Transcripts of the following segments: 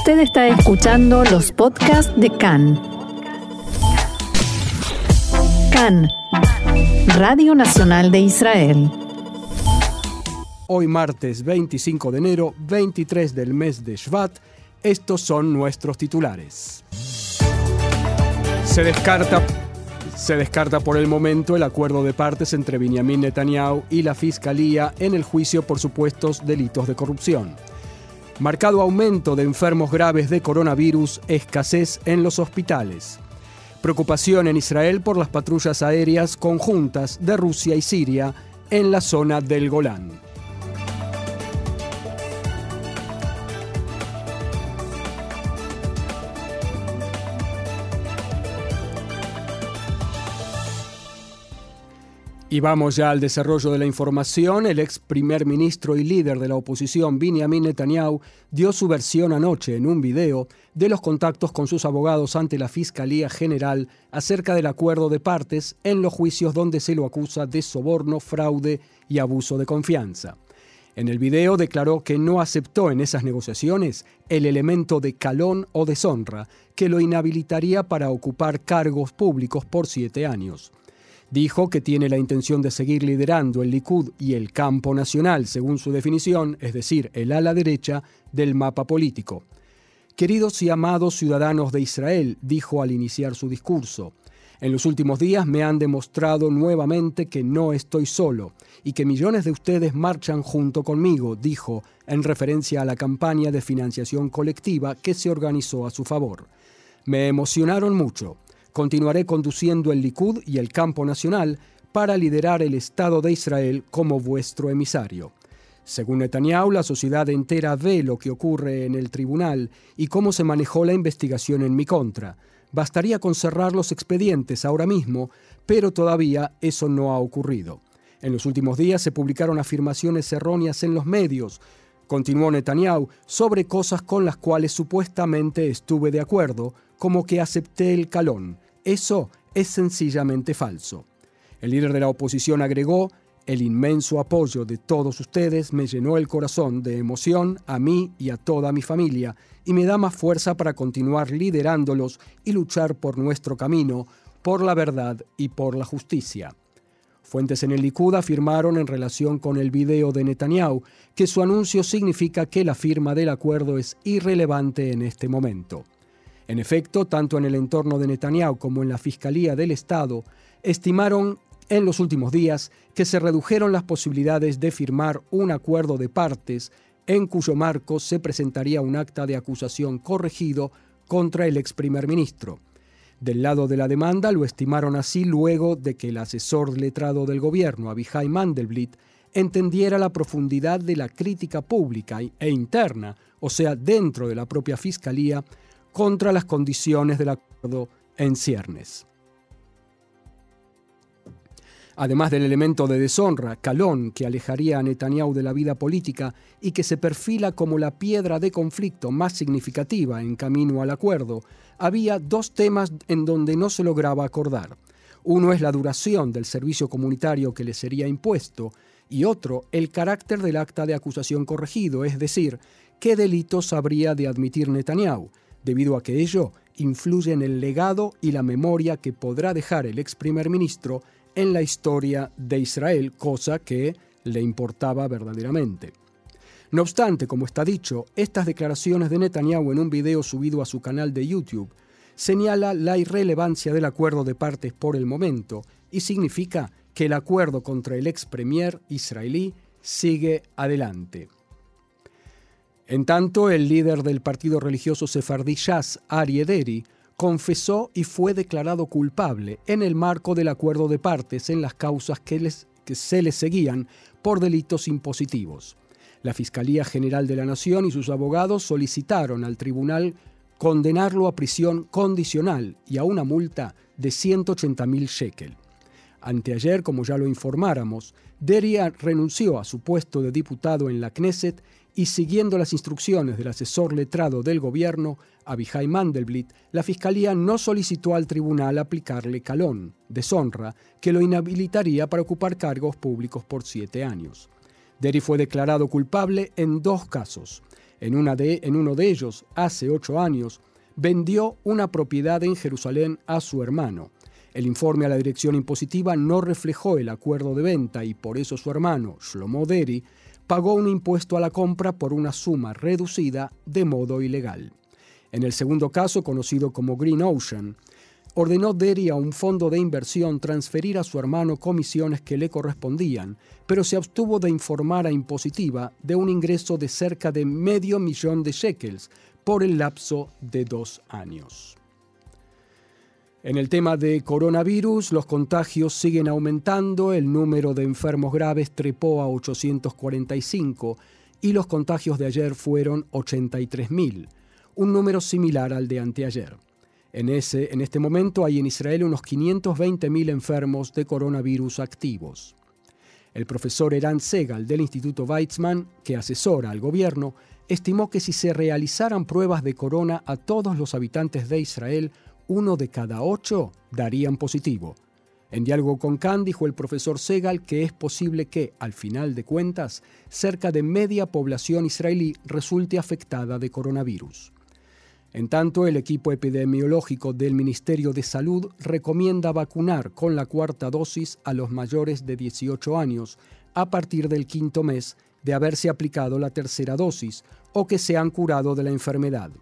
Usted está escuchando los podcasts de CAN. CAN, Radio Nacional de Israel. Hoy martes 25 de enero, 23 del mes de Shvat, estos son nuestros titulares. Se descarta, se descarta por el momento el acuerdo de partes entre Benjamin Netanyahu y la Fiscalía en el juicio por supuestos delitos de corrupción. Marcado aumento de enfermos graves de coronavirus, escasez en los hospitales. Preocupación en Israel por las patrullas aéreas conjuntas de Rusia y Siria en la zona del Golán. Y vamos ya al desarrollo de la información. El ex primer ministro y líder de la oposición, Benjamin Netanyahu, dio su versión anoche en un video de los contactos con sus abogados ante la Fiscalía General acerca del acuerdo de partes en los juicios donde se lo acusa de soborno, fraude y abuso de confianza. En el video declaró que no aceptó en esas negociaciones el elemento de calón o deshonra que lo inhabilitaría para ocupar cargos públicos por siete años. Dijo que tiene la intención de seguir liderando el Likud y el campo nacional, según su definición, es decir, el ala derecha del mapa político. Queridos y amados ciudadanos de Israel, dijo al iniciar su discurso, en los últimos días me han demostrado nuevamente que no estoy solo y que millones de ustedes marchan junto conmigo, dijo, en referencia a la campaña de financiación colectiva que se organizó a su favor. Me emocionaron mucho. Continuaré conduciendo el Likud y el campo nacional para liderar el Estado de Israel como vuestro emisario. Según Netanyahu, la sociedad entera ve lo que ocurre en el tribunal y cómo se manejó la investigación en mi contra. Bastaría con cerrar los expedientes ahora mismo, pero todavía eso no ha ocurrido. En los últimos días se publicaron afirmaciones erróneas en los medios, continuó Netanyahu, sobre cosas con las cuales supuestamente estuve de acuerdo, como que acepté el calón. Eso es sencillamente falso. El líder de la oposición agregó, el inmenso apoyo de todos ustedes me llenó el corazón de emoción a mí y a toda mi familia y me da más fuerza para continuar liderándolos y luchar por nuestro camino, por la verdad y por la justicia. Fuentes en el Likud afirmaron en relación con el video de Netanyahu que su anuncio significa que la firma del acuerdo es irrelevante en este momento. En efecto, tanto en el entorno de Netanyahu como en la Fiscalía del Estado estimaron en los últimos días que se redujeron las posibilidades de firmar un acuerdo de partes en cuyo marco se presentaría un acta de acusación corregido contra el ex primer ministro. Del lado de la demanda lo estimaron así luego de que el asesor letrado del gobierno, Abihai Mandelblit, entendiera la profundidad de la crítica pública e interna, o sea, dentro de la propia Fiscalía, contra las condiciones del acuerdo en ciernes. Además del elemento de deshonra, calón, que alejaría a Netanyahu de la vida política y que se perfila como la piedra de conflicto más significativa en camino al acuerdo, había dos temas en donde no se lograba acordar. Uno es la duración del servicio comunitario que le sería impuesto y otro el carácter del acta de acusación corregido, es decir, qué delitos habría de admitir Netanyahu, debido a que ello influye en el legado y la memoria que podrá dejar el ex primer ministro en la historia de Israel, cosa que le importaba verdaderamente. No obstante, como está dicho, estas declaraciones de Netanyahu en un video subido a su canal de YouTube señala la irrelevancia del acuerdo de partes por el momento y significa que el acuerdo contra el ex premier israelí sigue adelante. En tanto, el líder del partido religioso sefardí Shas, Ari Ederi, confesó y fue declarado culpable en el marco del acuerdo de partes en las causas que, que se le seguían por delitos impositivos. La Fiscalía General de la Nación y sus abogados solicitaron al tribunal condenarlo a prisión condicional y a una multa de 180.000 shekel. Anteayer, como ya lo informáramos, Deria renunció a su puesto de diputado en la Knesset y siguiendo las instrucciones del asesor letrado del gobierno, Abihai Mandelblit, la Fiscalía no solicitó al tribunal aplicarle calón, deshonra, que lo inhabilitaría para ocupar cargos públicos por siete años. Deri fue declarado culpable en dos casos. En, una de, en uno de ellos, hace ocho años, vendió una propiedad en Jerusalén a su hermano. El informe a la dirección impositiva no reflejó el acuerdo de venta y por eso su hermano, Shlomo Deri, pagó un impuesto a la compra por una suma reducida de modo ilegal. En el segundo caso, conocido como Green Ocean, ordenó Derry a un fondo de inversión transferir a su hermano comisiones que le correspondían, pero se abstuvo de informar a Impositiva de un ingreso de cerca de medio millón de shekels por el lapso de dos años. En el tema de coronavirus, los contagios siguen aumentando, el número de enfermos graves trepó a 845 y los contagios de ayer fueron 83.000, un número similar al de anteayer. En, ese, en este momento hay en Israel unos 520.000 enfermos de coronavirus activos. El profesor Eran Segal del Instituto Weizmann, que asesora al gobierno, estimó que si se realizaran pruebas de corona a todos los habitantes de Israel, uno de cada ocho darían positivo. En diálogo con Khan dijo el profesor Segal que es posible que, al final de cuentas, cerca de media población israelí resulte afectada de coronavirus. En tanto, el equipo epidemiológico del Ministerio de Salud recomienda vacunar con la cuarta dosis a los mayores de 18 años a partir del quinto mes de haberse aplicado la tercera dosis o que se han curado de la enfermedad.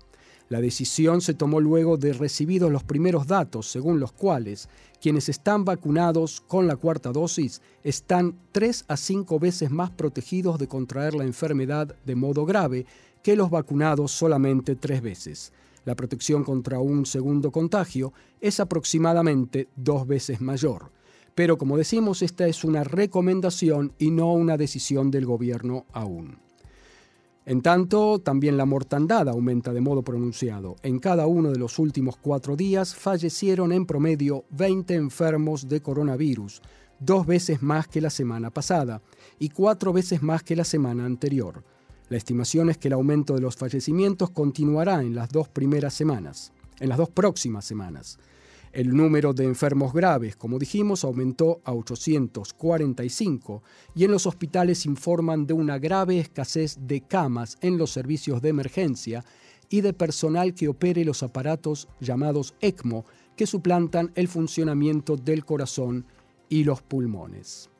La decisión se tomó luego de recibidos los primeros datos según los cuales quienes están vacunados con la cuarta dosis están tres a cinco veces más protegidos de contraer la enfermedad de modo grave que los vacunados solamente tres veces. La protección contra un segundo contagio es aproximadamente dos veces mayor. Pero como decimos, esta es una recomendación y no una decisión del gobierno aún. En tanto, también la mortandad aumenta de modo pronunciado. En cada uno de los últimos cuatro días fallecieron en promedio 20 enfermos de coronavirus, dos veces más que la semana pasada y cuatro veces más que la semana anterior. La estimación es que el aumento de los fallecimientos continuará en las dos primeras semanas, en las dos próximas semanas. El número de enfermos graves, como dijimos, aumentó a 845 y en los hospitales informan de una grave escasez de camas en los servicios de emergencia y de personal que opere los aparatos llamados ECMO que suplantan el funcionamiento del corazón y los pulmones.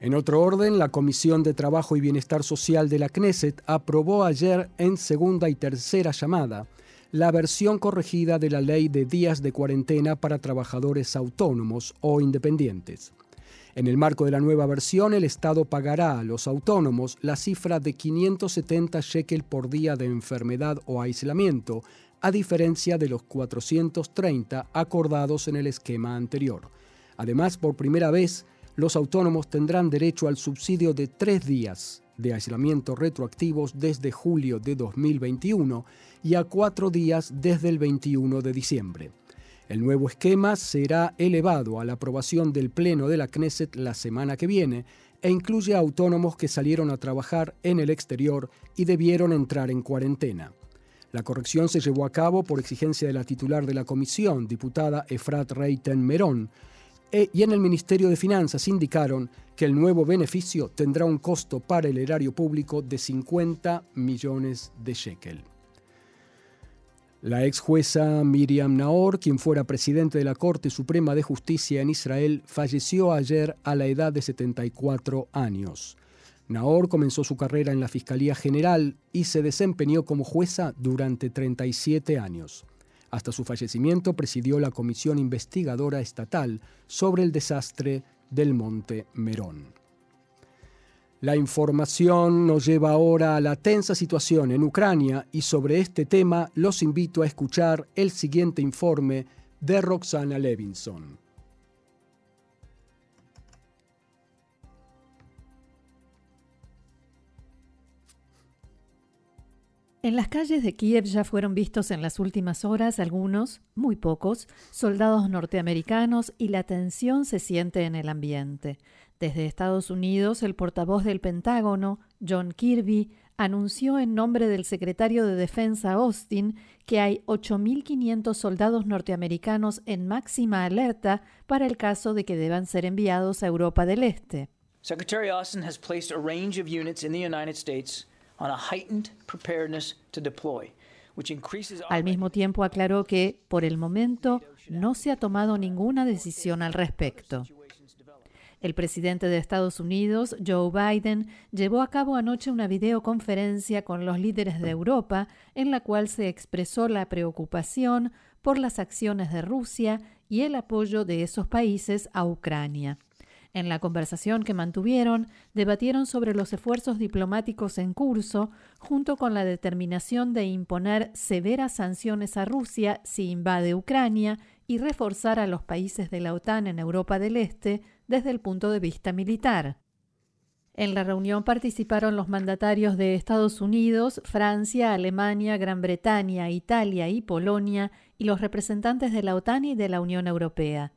En otro orden, la Comisión de Trabajo y Bienestar Social de la Knesset aprobó ayer en segunda y tercera llamada la versión corregida de la ley de días de cuarentena para trabajadores autónomos o independientes. En el marco de la nueva versión, el Estado pagará a los autónomos la cifra de 570 shekel por día de enfermedad o aislamiento, a diferencia de los 430 acordados en el esquema anterior. Además, por primera vez, los autónomos tendrán derecho al subsidio de tres días de aislamiento retroactivos desde julio de 2021 y a cuatro días desde el 21 de diciembre. El nuevo esquema será elevado a la aprobación del Pleno de la Knesset la semana que viene e incluye a autónomos que salieron a trabajar en el exterior y debieron entrar en cuarentena. La corrección se llevó a cabo por exigencia de la titular de la comisión, diputada Efrat Reiten Merón, e, y en el Ministerio de Finanzas indicaron que el nuevo beneficio tendrá un costo para el erario público de 50 millones de shekel. La ex jueza Miriam Naor, quien fuera presidente de la Corte Suprema de Justicia en Israel, falleció ayer a la edad de 74 años. Naor comenzó su carrera en la Fiscalía General y se desempeñó como jueza durante 37 años. Hasta su fallecimiento presidió la Comisión Investigadora Estatal sobre el desastre del Monte Merón. La información nos lleva ahora a la tensa situación en Ucrania y sobre este tema los invito a escuchar el siguiente informe de Roxana Levinson. En las calles de Kiev ya fueron vistos en las últimas horas algunos, muy pocos, soldados norteamericanos y la tensión se siente en el ambiente. Desde Estados Unidos, el portavoz del Pentágono, John Kirby, anunció en nombre del secretario de Defensa Austin que hay 8.500 soldados norteamericanos en máxima alerta para el caso de que deban ser enviados a Europa del Este. Secretary Austin has placed a range of units in the United States Al mismo tiempo aclaró que, por el momento, no se ha tomado ninguna decisión al respecto. El presidente de Estados Unidos, Joe Biden, llevó a cabo anoche una videoconferencia con los líderes de Europa en la cual se expresó la preocupación por las acciones de Rusia y el apoyo de esos países a Ucrania. En la conversación que mantuvieron, debatieron sobre los esfuerzos diplomáticos en curso, junto con la determinación de imponer severas sanciones a Rusia si invade Ucrania y reforzar a los países de la OTAN en Europa del Este desde el punto de vista militar. En la reunión participaron los mandatarios de Estados Unidos, Francia, Alemania, Gran Bretaña, Italia y Polonia y los representantes de la OTAN y de la Unión Europea.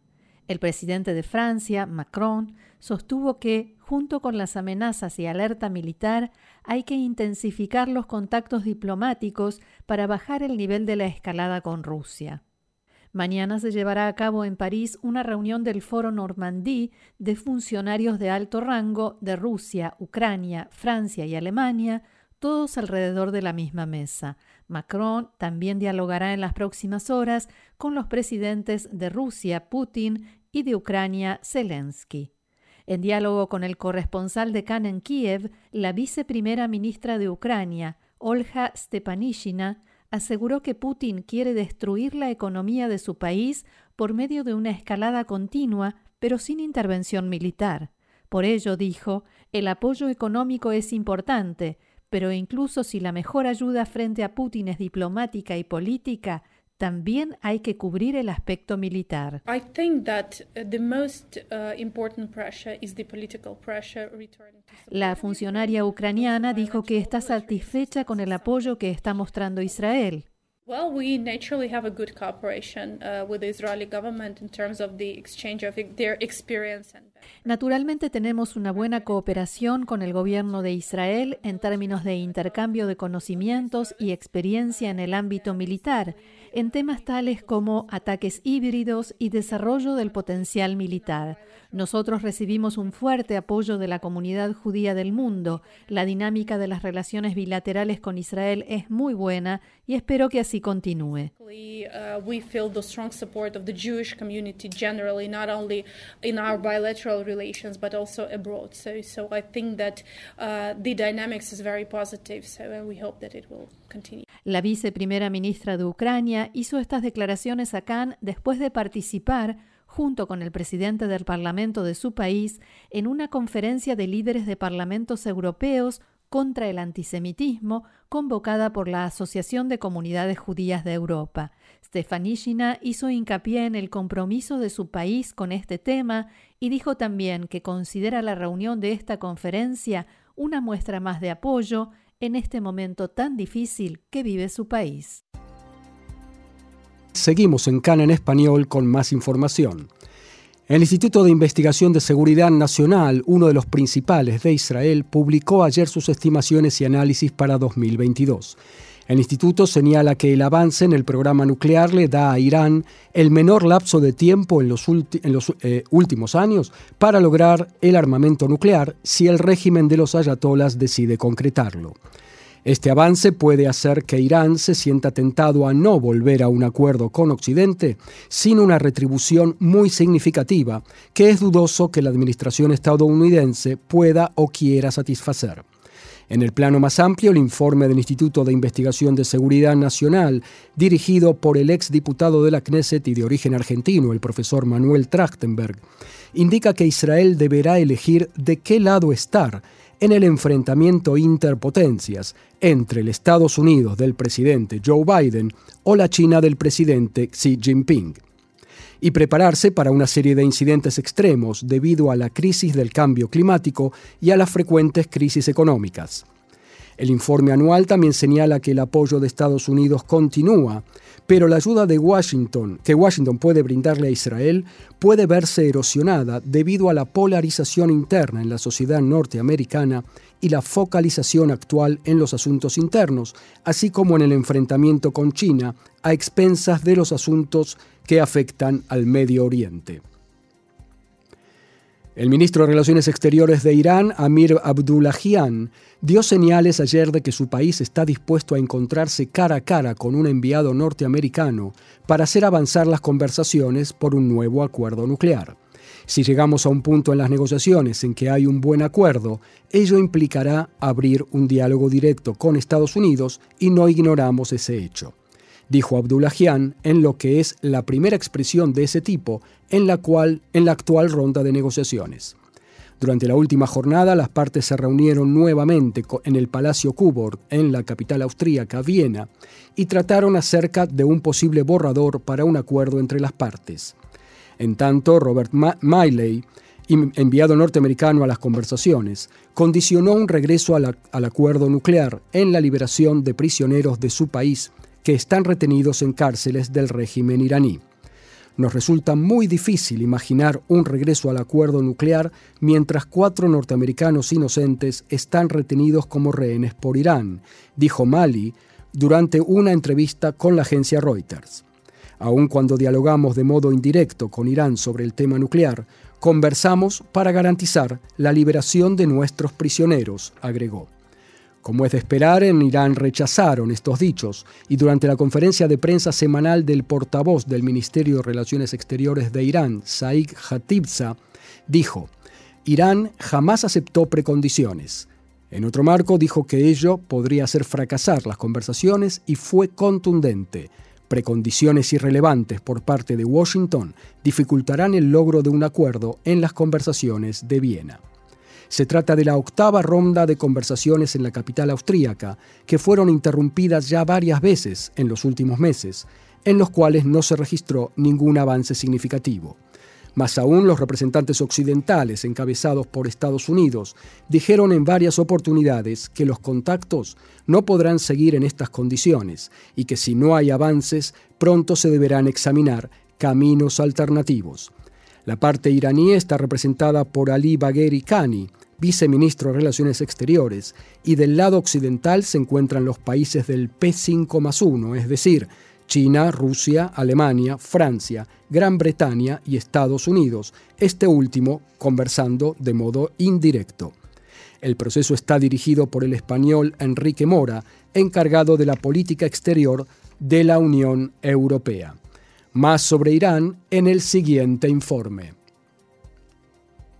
El presidente de Francia, Macron, sostuvo que, junto con las amenazas y alerta militar, hay que intensificar los contactos diplomáticos para bajar el nivel de la escalada con Rusia. Mañana se llevará a cabo en París una reunión del Foro Normandí de funcionarios de alto rango de Rusia, Ucrania, Francia y Alemania, todos alrededor de la misma mesa. Macron también dialogará en las próximas horas con los presidentes de Rusia, Putin, y de Ucrania, Zelensky. En diálogo con el corresponsal de Cannes en Kiev, la viceprimera ministra de Ucrania, Olga Stepanishina, aseguró que Putin quiere destruir la economía de su país por medio de una escalada continua, pero sin intervención militar. Por ello, dijo, el apoyo económico es importante, pero incluso si la mejor ayuda frente a Putin es diplomática y política, también hay que cubrir el aspecto militar. La funcionaria ucraniana dijo que está satisfecha con el apoyo que está mostrando Israel. Well, we naturally have a good cooperation uh, with the Israeli government in terms of the exchange of their experience and Naturalmente tenemos una buena cooperación con el gobierno de Israel en términos de intercambio de conocimientos y experiencia en el ámbito militar, en temas tales como ataques híbridos y desarrollo del potencial militar. Nosotros recibimos un fuerte apoyo de la comunidad judía del mundo. La dinámica de las relaciones bilaterales con Israel es muy buena y espero que así continúe. Relations, but also abroad. So, so I think that uh, the dynamics is very positive. So uh, we hope that it will continue. La viceprimera ministra de Ucrania hizo estas declaraciones a Cannes después de participar junto con el presidente del Parlamento de su país en una conferencia de líderes de parlamentos europeos contra el antisemitismo convocada por la Asociación de Comunidades Judías de Europa. Stefanishina hizo hincapié en el compromiso de su país con este tema y dijo también que considera la reunión de esta conferencia una muestra más de apoyo en este momento tan difícil que vive su país. Seguimos en Cana en español con más información. El Instituto de Investigación de Seguridad Nacional, uno de los principales de Israel, publicó ayer sus estimaciones y análisis para 2022. El instituto señala que el avance en el programa nuclear le da a Irán el menor lapso de tiempo en los, eh, últimos años para lograr el armamento nuclear si el régimen de los ayatolas decide concretarlo. Este avance puede hacer que Irán se sienta tentado a no volver a un acuerdo con Occidente sin una retribución muy significativa que es dudoso que la administración estadounidense pueda o quiera satisfacer. En el plano más amplio, el informe del Instituto de Investigación de Seguridad Nacional, dirigido por el ex diputado de la Knesset y de origen argentino, el profesor Manuel Trachtenberg, indica que Israel deberá elegir de qué lado estar en el enfrentamiento interpotencias entre el Estados Unidos del presidente Joe Biden o la China del presidente Xi Jinping, y prepararse para una serie de incidentes extremos debido a la crisis del cambio climático y a las frecuentes crisis económicas. El informe anual también señala que el apoyo de Estados Unidos continúa, pero la ayuda de Washington, que Washington puede brindarle a Israel, puede verse erosionada debido a la polarización interna en la sociedad norteamericana y la focalización actual en los asuntos internos, así como en el enfrentamiento con China a expensas de los asuntos que afectan al Medio Oriente. El ministro de Relaciones Exteriores de Irán, Amir Abdullahian, dio señales ayer de que su país está dispuesto a encontrarse cara a cara con un enviado norteamericano para hacer avanzar las conversaciones por un nuevo acuerdo nuclear. Si llegamos a un punto en las negociaciones en que hay un buen acuerdo, ello implicará abrir un diálogo directo con Estados Unidos y no ignoramos ese hecho dijo Abdullahian en lo que es la primera expresión de ese tipo en la, cual, en la actual ronda de negociaciones. Durante la última jornada, las partes se reunieron nuevamente en el Palacio Kuborg, en la capital austríaca, Viena, y trataron acerca de un posible borrador para un acuerdo entre las partes. En tanto, Robert Miley, enviado norteamericano a las conversaciones, condicionó un regreso al acuerdo nuclear en la liberación de prisioneros de su país que están retenidos en cárceles del régimen iraní. Nos resulta muy difícil imaginar un regreso al acuerdo nuclear mientras cuatro norteamericanos inocentes están retenidos como rehenes por Irán, dijo Mali durante una entrevista con la agencia Reuters. Aun cuando dialogamos de modo indirecto con Irán sobre el tema nuclear, conversamos para garantizar la liberación de nuestros prisioneros, agregó. Como es de esperar, en Irán rechazaron estos dichos y durante la conferencia de prensa semanal del portavoz del Ministerio de Relaciones Exteriores de Irán, Said Khatibza, dijo, Irán jamás aceptó precondiciones. En otro marco dijo que ello podría hacer fracasar las conversaciones y fue contundente. Precondiciones irrelevantes por parte de Washington dificultarán el logro de un acuerdo en las conversaciones de Viena. Se trata de la octava ronda de conversaciones en la capital austríaca, que fueron interrumpidas ya varias veces en los últimos meses, en los cuales no se registró ningún avance significativo. Más aún, los representantes occidentales, encabezados por Estados Unidos, dijeron en varias oportunidades que los contactos no podrán seguir en estas condiciones y que si no hay avances, pronto se deberán examinar caminos alternativos. La parte iraní está representada por Ali Bagheri Khani, viceministro de Relaciones Exteriores, y del lado occidental se encuentran los países del P5 más 1, es decir, China, Rusia, Alemania, Francia, Gran Bretaña y Estados Unidos, este último conversando de modo indirecto. El proceso está dirigido por el español Enrique Mora, encargado de la política exterior de la Unión Europea. Más sobre Irán en el siguiente informe.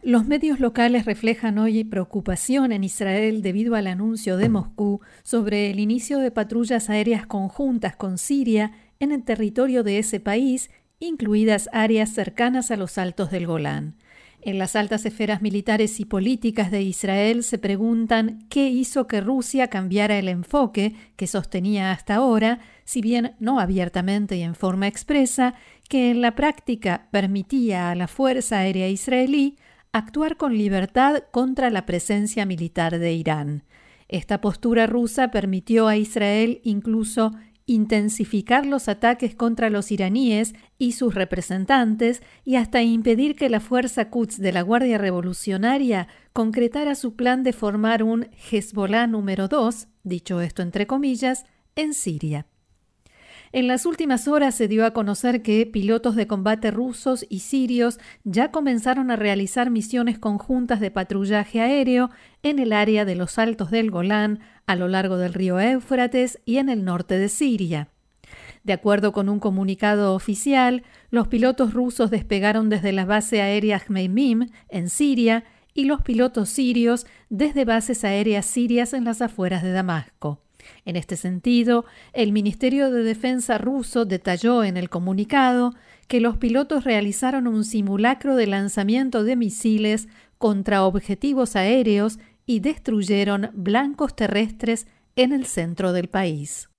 Los medios locales reflejan hoy preocupación en Israel debido al anuncio de Moscú sobre el inicio de patrullas aéreas conjuntas con Siria en el territorio de ese país, incluidas áreas cercanas a los altos del Golán. En las altas esferas militares y políticas de Israel se preguntan qué hizo que Rusia cambiara el enfoque que sostenía hasta ahora, si bien no abiertamente y en forma expresa, que en la práctica permitía a la Fuerza Aérea Israelí actuar con libertad contra la presencia militar de Irán. Esta postura rusa permitió a Israel incluso intensificar los ataques contra los iraníes y sus representantes y hasta impedir que la fuerza Quds de la Guardia Revolucionaria concretara su plan de formar un Hezbollah número 2, dicho esto entre comillas, en Siria. En las últimas horas se dio a conocer que pilotos de combate rusos y sirios ya comenzaron a realizar misiones conjuntas de patrullaje aéreo en el área de los Altos del Golán, a lo largo del río Éufrates y en el norte de Siria. De acuerdo con un comunicado oficial, los pilotos rusos despegaron desde la base aérea Hmeimim, en Siria, y los pilotos sirios desde bases aéreas sirias en las afueras de Damasco. En este sentido, el Ministerio de Defensa ruso detalló en el comunicado que los pilotos realizaron un simulacro de lanzamiento de misiles contra objetivos aéreos y destruyeron blancos terrestres en el centro del país.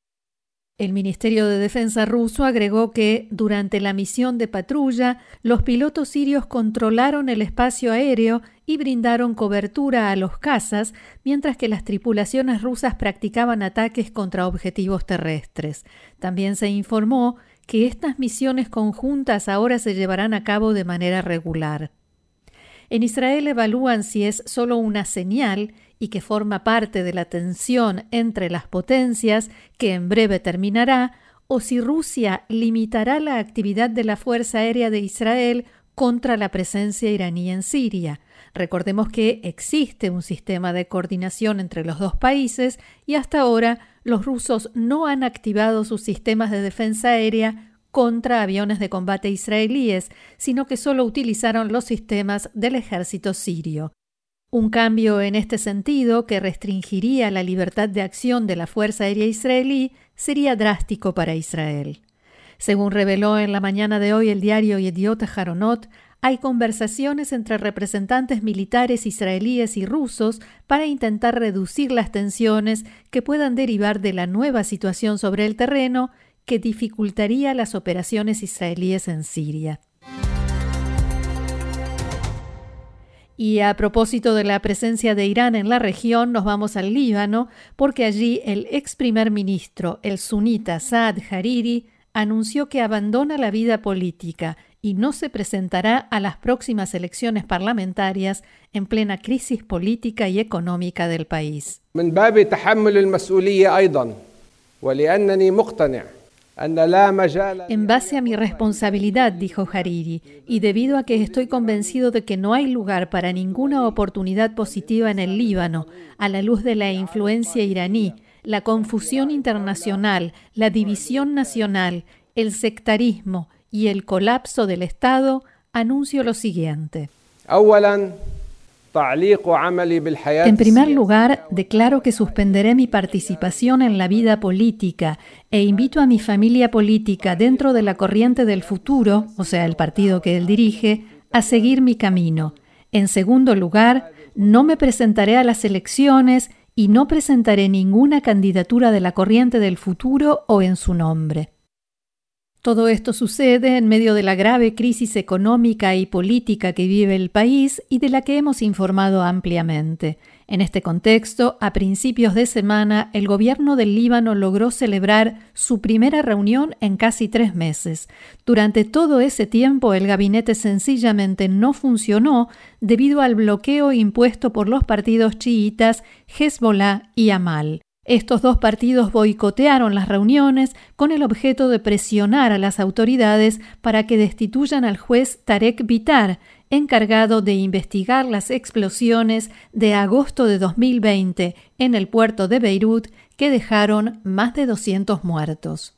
El Ministerio de Defensa ruso agregó que, durante la misión de patrulla, los pilotos sirios controlaron el espacio aéreo y brindaron cobertura a los cazas, mientras que las tripulaciones rusas practicaban ataques contra objetivos terrestres. También se informó que estas misiones conjuntas ahora se llevarán a cabo de manera regular. En Israel evalúan si es solo una señal y que forma parte de la tensión entre las potencias que en breve terminará, o si Rusia limitará la actividad de la Fuerza Aérea de Israel contra la presencia iraní en Siria. Recordemos que existe un sistema de coordinación entre los dos países y hasta ahora los rusos no han activado sus sistemas de defensa aérea contra aviones de combate israelíes, sino que solo utilizaron los sistemas del ejército sirio. Un cambio en este sentido, que restringiría la libertad de acción de la Fuerza Aérea Israelí, sería drástico para Israel. Según reveló en la mañana de hoy el diario Yediot Haronot, hay conversaciones entre representantes militares israelíes y rusos para intentar reducir las tensiones que puedan derivar de la nueva situación sobre el terreno que dificultaría las operaciones israelíes en Siria. Y a propósito de la presencia de Irán en la región, nos vamos al Líbano, porque allí el ex primer ministro, el sunita Saad Hariri, anunció que abandona la vida política y no se presentará a las próximas elecciones parlamentarias en plena crisis política y económica del país. En base a mi responsabilidad, dijo Hariri, y debido a que estoy convencido de que no hay lugar para ninguna oportunidad positiva en el Líbano, a la luz de la influencia iraní, la confusión internacional, la división nacional, el sectarismo y el colapso del Estado, anuncio lo siguiente. En primer lugar, declaro que suspenderé mi participación en la vida política e invito a mi familia política dentro de la corriente del futuro, o sea, el partido que él dirige, a seguir mi camino. En segundo lugar, no me presentaré a las elecciones y no presentaré ninguna candidatura de la corriente del futuro o en su nombre. Todo esto sucede en medio de la grave crisis económica y política que vive el país y de la que hemos informado ampliamente. En este contexto, a principios de semana, el gobierno del Líbano logró celebrar su primera reunión en casi tres meses. Durante todo ese tiempo, el gabinete sencillamente no funcionó debido al bloqueo impuesto por los partidos chiitas Hezbollah y Amal. Estos dos partidos boicotearon las reuniones con el objeto de presionar a las autoridades para que destituyan al juez Tarek Bitar, encargado de investigar las explosiones de agosto de 2020 en el puerto de Beirut que dejaron más de 200 muertos.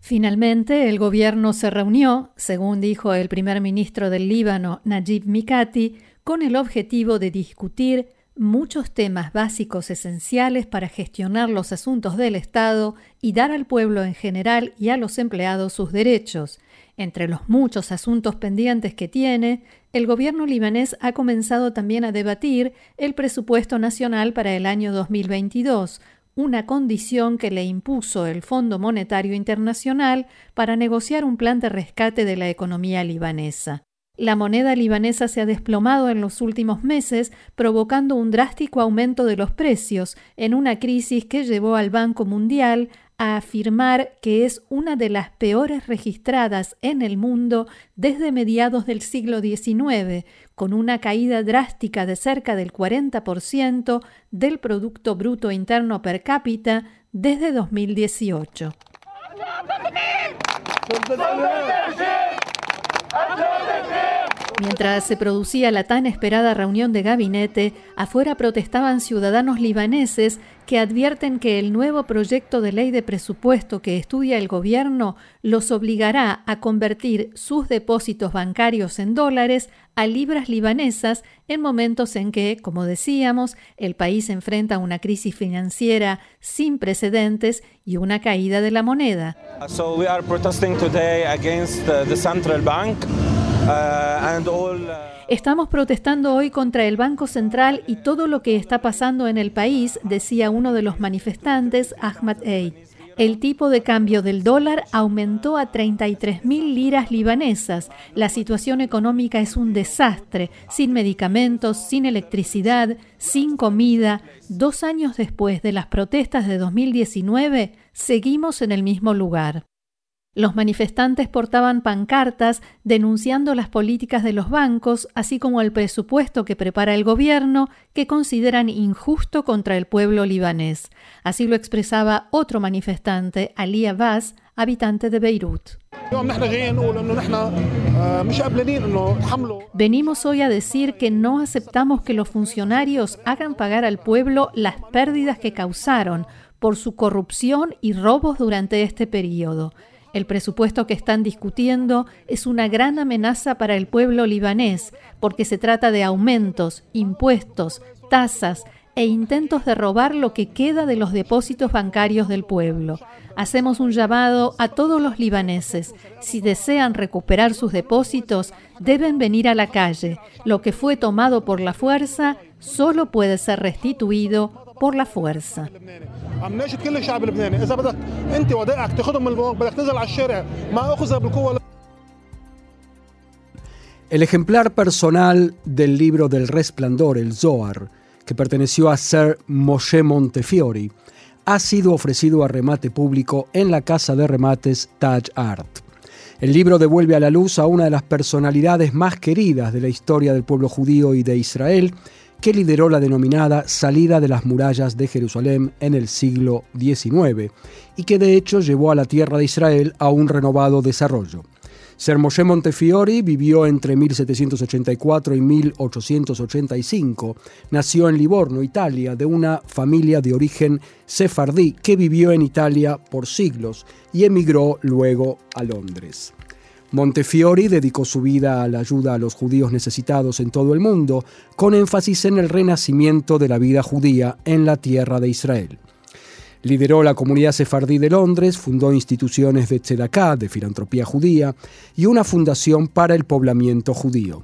Finalmente, el gobierno se reunió, según dijo el primer ministro del Líbano, Najib Mikati, con el objetivo de discutir muchos temas básicos esenciales para gestionar los asuntos del Estado y dar al pueblo en general y a los empleados sus derechos. Entre los muchos asuntos pendientes que tiene, el gobierno libanés ha comenzado también a debatir el presupuesto nacional para el año 2022, una condición que le impuso el Fondo Monetario Internacional para negociar un plan de rescate de la economía libanesa. La moneda libanesa se ha desplomado en los últimos meses, provocando un drástico aumento de los precios en una crisis que llevó al Banco Mundial a afirmar que es una de las peores registradas en el mundo desde mediados del siglo XIX, con una caída drástica de cerca del 40% del Producto Bruto Interno per cápita desde 2018. Mientras se producía la tan esperada reunión de gabinete, afuera protestaban ciudadanos libaneses que advierten que el nuevo proyecto de ley de presupuesto que estudia el gobierno los obligará a convertir sus depósitos bancarios en dólares a libras libanesas en momentos en que, como decíamos, el país enfrenta una crisis financiera sin precedentes y una caída de la moneda. Estamos protestando hoy contra el Banco Central y todo lo que está pasando en el país, decía uno de los manifestantes, Ahmad Eid. El tipo de cambio del dólar aumentó a 33 mil liras libanesas. La situación económica es un desastre, sin medicamentos, sin electricidad, sin comida. Dos años después de las protestas de 2019, seguimos en el mismo lugar. Los manifestantes portaban pancartas denunciando las políticas de los bancos, así como el presupuesto que prepara el gobierno, que consideran injusto contra el pueblo libanés. Así lo expresaba otro manifestante, Ali Abbas, habitante de Beirut. Venimos hoy a decir que no aceptamos que los funcionarios hagan pagar al pueblo las pérdidas que causaron por su corrupción y robos durante este periodo. El presupuesto que están discutiendo es una gran amenaza para el pueblo libanés porque se trata de aumentos, impuestos, tasas e intentos de robar lo que queda de los depósitos bancarios del pueblo. Hacemos un llamado a todos los libaneses. Si desean recuperar sus depósitos, deben venir a la calle. Lo que fue tomado por la fuerza solo puede ser restituido por la fuerza. El ejemplar personal del libro del resplandor, el Zohar, que perteneció a Sir Moshe Montefiore, ha sido ofrecido a remate público en la casa de remates Taj Art. El libro devuelve a la luz a una de las personalidades más queridas de la historia del pueblo judío y de Israel, que lideró la denominada salida de las murallas de Jerusalén en el siglo XIX y que de hecho llevó a la tierra de Israel a un renovado desarrollo. Ser Montefiori vivió entre 1784 y 1885. Nació en Livorno, Italia, de una familia de origen sefardí que vivió en Italia por siglos y emigró luego a Londres. Montefiori dedicó su vida a la ayuda a los judíos necesitados en todo el mundo, con énfasis en el renacimiento de la vida judía en la tierra de Israel. Lideró la comunidad sefardí de Londres, fundó instituciones de tzedakah, de filantropía judía, y una fundación para el poblamiento judío.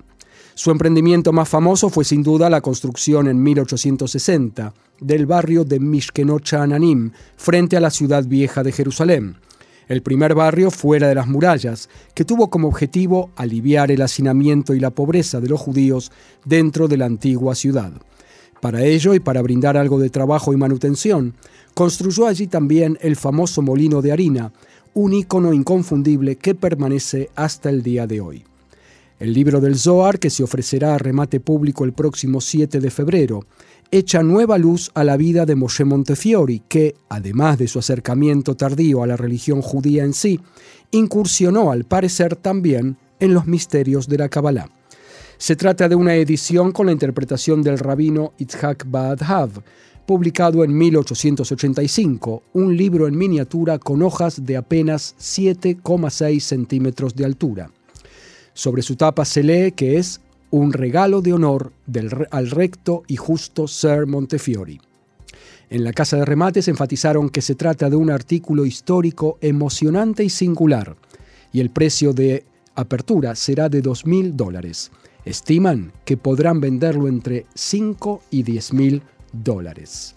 Su emprendimiento más famoso fue sin duda la construcción en 1860 del barrio de Mishkenocha Ananim, frente a la ciudad vieja de Jerusalén. El primer barrio fuera de las murallas, que tuvo como objetivo aliviar el hacinamiento y la pobreza de los judíos dentro de la antigua ciudad. Para ello y para brindar algo de trabajo y manutención, construyó allí también el famoso molino de harina, un ícono inconfundible que permanece hasta el día de hoy. El libro del Zohar, que se ofrecerá a remate público el próximo 7 de febrero, echa nueva luz a la vida de Moshe Montefiori, que, además de su acercamiento tardío a la religión judía en sí, incursionó al parecer también en los misterios de la Kabbalah. Se trata de una edición con la interpretación del rabino Itzhak Baadhav, publicado en 1885, un libro en miniatura con hojas de apenas 7,6 centímetros de altura. Sobre su tapa se lee que es un regalo de honor del, al recto y justo Sir Montefiori. En la casa de remates enfatizaron que se trata de un artículo histórico emocionante y singular, y el precio de apertura será de 2.000 dólares. Estiman que podrán venderlo entre 5 y 10 mil dólares.